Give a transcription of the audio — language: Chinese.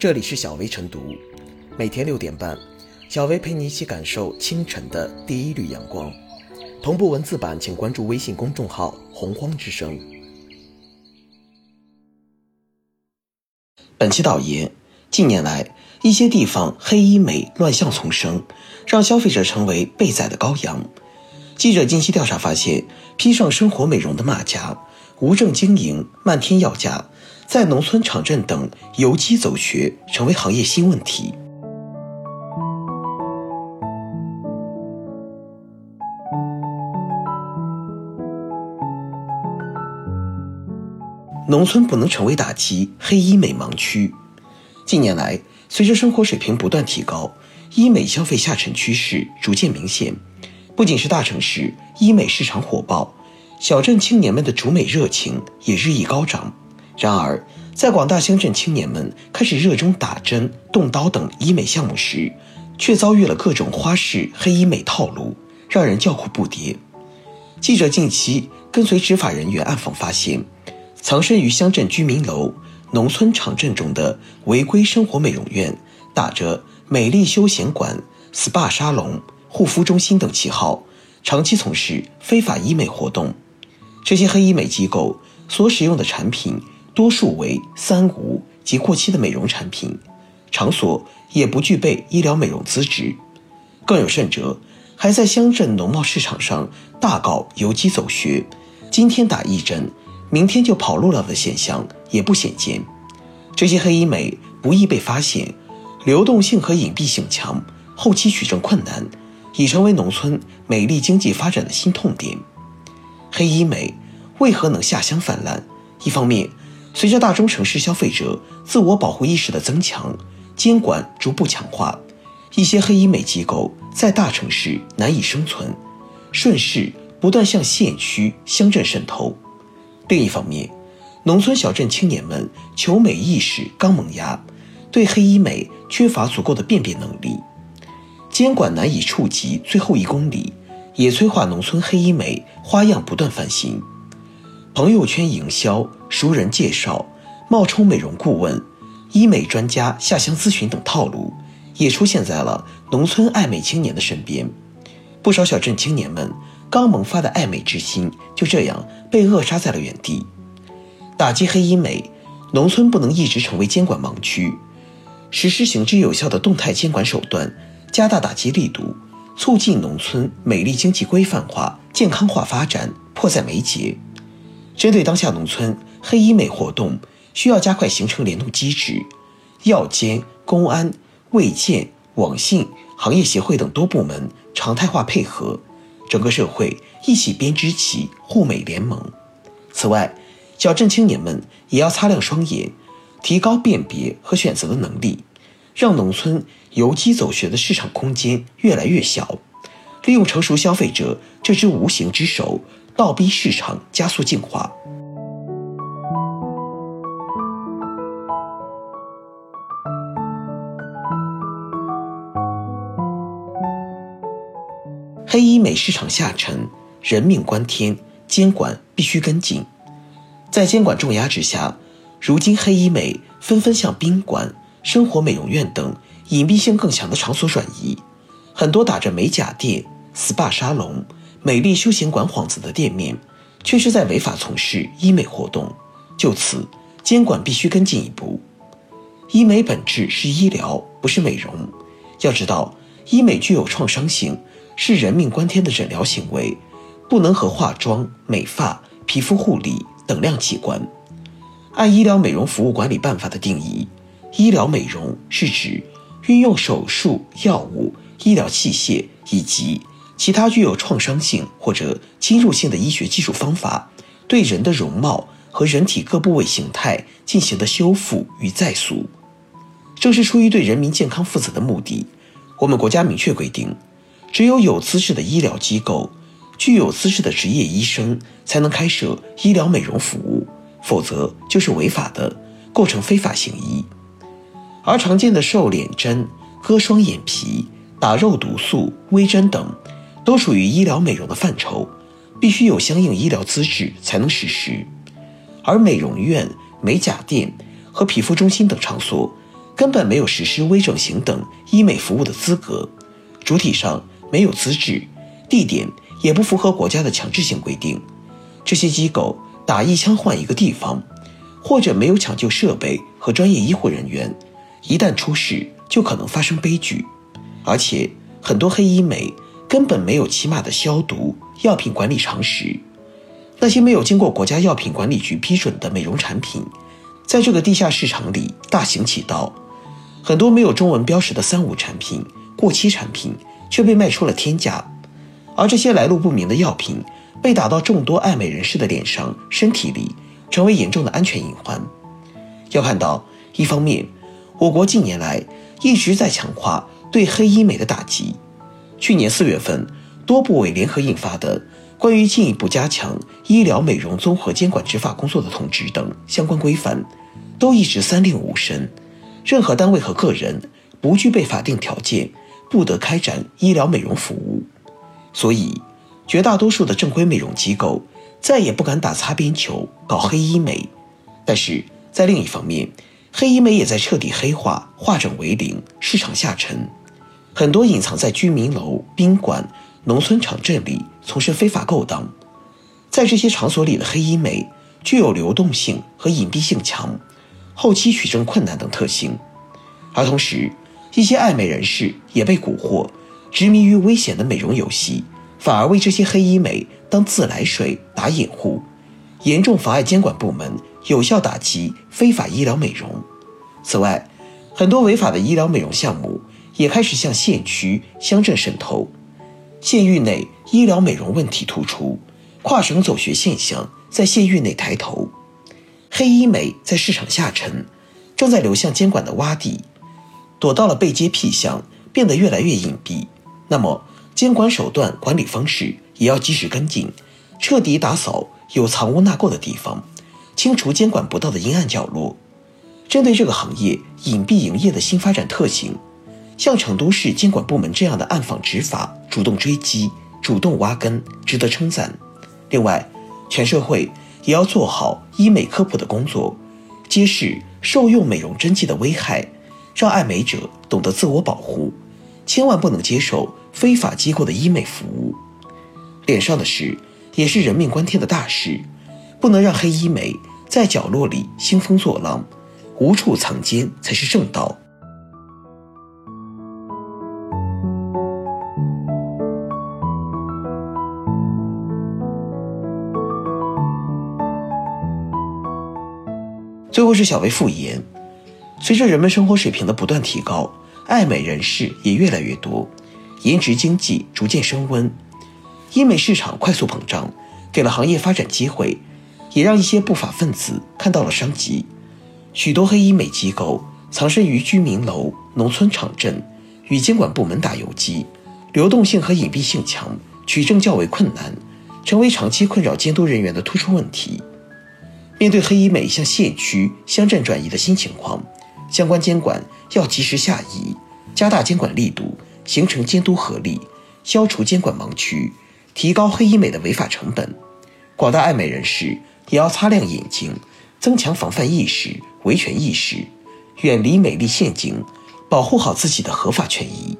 这里是小薇晨读，每天六点半，小薇陪你一起感受清晨的第一缕阳光。同步文字版，请关注微信公众号“洪荒之声”。本期导言：近年来，一些地方黑医美乱象丛生，让消费者成为被宰的羔羊。记者近期调查发现，披上生活美容的马甲、无证经营、漫天要价。在农村场镇等游击走穴成为行业新问题。农村不能成为打击黑医美盲区。近年来，随着生活水平不断提高，医美消费下沉趋势逐渐明显。不仅是大城市医美市场火爆，小镇青年们的主美热情也日益高涨。然而，在广大乡镇青年们开始热衷打针、动刀等医美项目时，却遭遇了各种花式黑医美套路，让人叫苦不迭。记者近期跟随执法人员暗访发现，藏身于乡镇居民楼、农村场镇中的违规生活美容院，打着美丽休闲馆、SPA 沙龙、护肤中心等旗号，长期从事非法医美活动。这些黑医美机构所使用的产品。多数为三无及过期的美容产品，场所也不具备医疗美容资质，更有甚者，还在乡镇农贸市场上大搞游击走穴，今天打一针，明天就跑路了的现象也不鲜见。这些黑医美不易被发现，流动性和隐蔽性强，后期取证困难，已成为农村美丽经济发展的新痛点。黑医美为何能下乡泛滥？一方面，随着大中城市消费者自我保护意识的增强，监管逐步强化，一些黑医美机构在大城市难以生存，顺势不断向县区、乡镇渗透。另一方面，农村小镇青年们求美意识刚萌芽，对黑医美缺乏足够的辨别能力，监管难以触及最后一公里，也催化农村黑医美花样不断翻新。朋友圈营销、熟人介绍、冒充美容顾问、医美专家下乡咨询等套路，也出现在了农村爱美青年的身边。不少小镇青年们刚萌发的爱美之心，就这样被扼杀在了原地。打击黑医美，农村不能一直成为监管盲区，实施行之有效的动态监管手段，加大打击力度，促进农村美丽经济规范化、健康化发展，迫在眉睫。针对当下农村黑医美活动，需要加快形成联动机制，药监、公安、卫健、网信、行业协会等多部门常态化配合，整个社会一起编织起护美联盟。此外，小镇青年们也要擦亮双眼，提高辨别和选择的能力，让农村游击走穴的市场空间越来越小，利用成熟消费者这只无形之手。倒逼市场加速进化。黑医美市场下沉，人命关天，监管必须跟进。在监管重压之下，如今黑医美纷纷向宾馆、生活美容院等隐蔽性更强的场所转移，很多打着美甲店、SPA 沙龙。美丽休闲馆幌子的店面，却是在违法从事医美活动。就此，监管必须跟进一步。医美本质是医疗，不是美容。要知道，医美具有创伤性，是人命关天的诊疗行为，不能和化妆、美发、皮肤护理等量齐观。按《医疗美容服务管理办法》的定义，医疗美容是指运用手术、药物、医疗器械以及。其他具有创伤性或者侵入性的医学技术方法，对人的容貌和人体各部位形态进行的修复与再塑，正是出于对人民健康负责的目的，我们国家明确规定，只有有资质的医疗机构、具有资质的职业医生才能开设医疗美容服务，否则就是违法的，构成非法行医。而常见的瘦脸针、割双眼皮、打肉毒素、微针等。都属于医疗美容的范畴，必须有相应医疗资质才能实施。而美容院、美甲店和皮肤中心等场所，根本没有实施微整形等医美服务的资格，主体上没有资质，地点也不符合国家的强制性规定。这些机构打一枪换一个地方，或者没有抢救设备和专业医护人员，一旦出事就可能发生悲剧。而且很多黑医美根本没有起码的消毒、药品管理常识。那些没有经过国家药品管理局批准的美容产品，在这个地下市场里大行其道。很多没有中文标识的三无产品、过期产品却被卖出了天价，而这些来路不明的药品被打到众多爱美人士的脸上、身体里，成为严重的安全隐患。要看到，一方面，我国近年来一直在强化对黑医美的打击。去年四月份，多部委联合印发的《关于进一步加强医疗美容综合监管执法工作的通知》等相关规范，都一直三令五申。任何单位和个人不具备法定条件，不得开展医疗美容服务。所以，绝大多数的正规美容机构再也不敢打擦边球搞黑医美。但是在另一方面，黑医美也在彻底黑化、化整为零，市场下沉。很多隐藏在居民楼、宾馆、农村场镇里从事非法勾当。在这些场所里的黑医美具有流动性和隐蔽性强。后期取证困难等特性，而同时，一些爱美人士也被蛊惑，执迷于危险的美容游戏，反而为这些黑医美当自来水打掩护，严重妨碍监管部门有效打击非法医疗美容。此外，很多违法的医疗美容项目也开始向县区、乡镇渗透，县域内医疗美容问题突出，跨省走学现象在县域内抬头。黑医美在市场下沉，正在流向监管的洼地，躲到了背街僻巷，变得越来越隐蔽。那么，监管手段、管理方式也要及时跟进，彻底打扫有藏污纳垢的地方，清除监管不到的阴暗角落。针对这个行业隐蔽营业的新发展特性，像成都市监管部门这样的暗访执法、主动追击、主动挖根，值得称赞。另外，全社会。也要做好医美科普的工作，揭示受用美容针剂的危害，让爱美者懂得自我保护，千万不能接受非法机构的医美服务。脸上的事也是人命关天的大事，不能让黑医美在角落里兴风作浪，无处藏奸才是正道。最后是小薇复言，随着人们生活水平的不断提高，爱美人士也越来越多，颜值经济逐渐升温，医美市场快速膨胀，给了行业发展机会，也让一些不法分子看到了商机。许多黑医美机构藏身于居民楼、农村场镇，与监管部门打游击，流动性和隐蔽性强，取证较为困难，成为长期困扰监督人员的突出问题。面对黑医美向县区、乡镇转移的新情况，相关监管要及时下移，加大监管力度，形成监督合力，消除监管盲区，提高黑医美的违法成本。广大爱美人士也要擦亮眼睛，增强防范意识、维权意识，远离美丽陷阱，保护好自己的合法权益。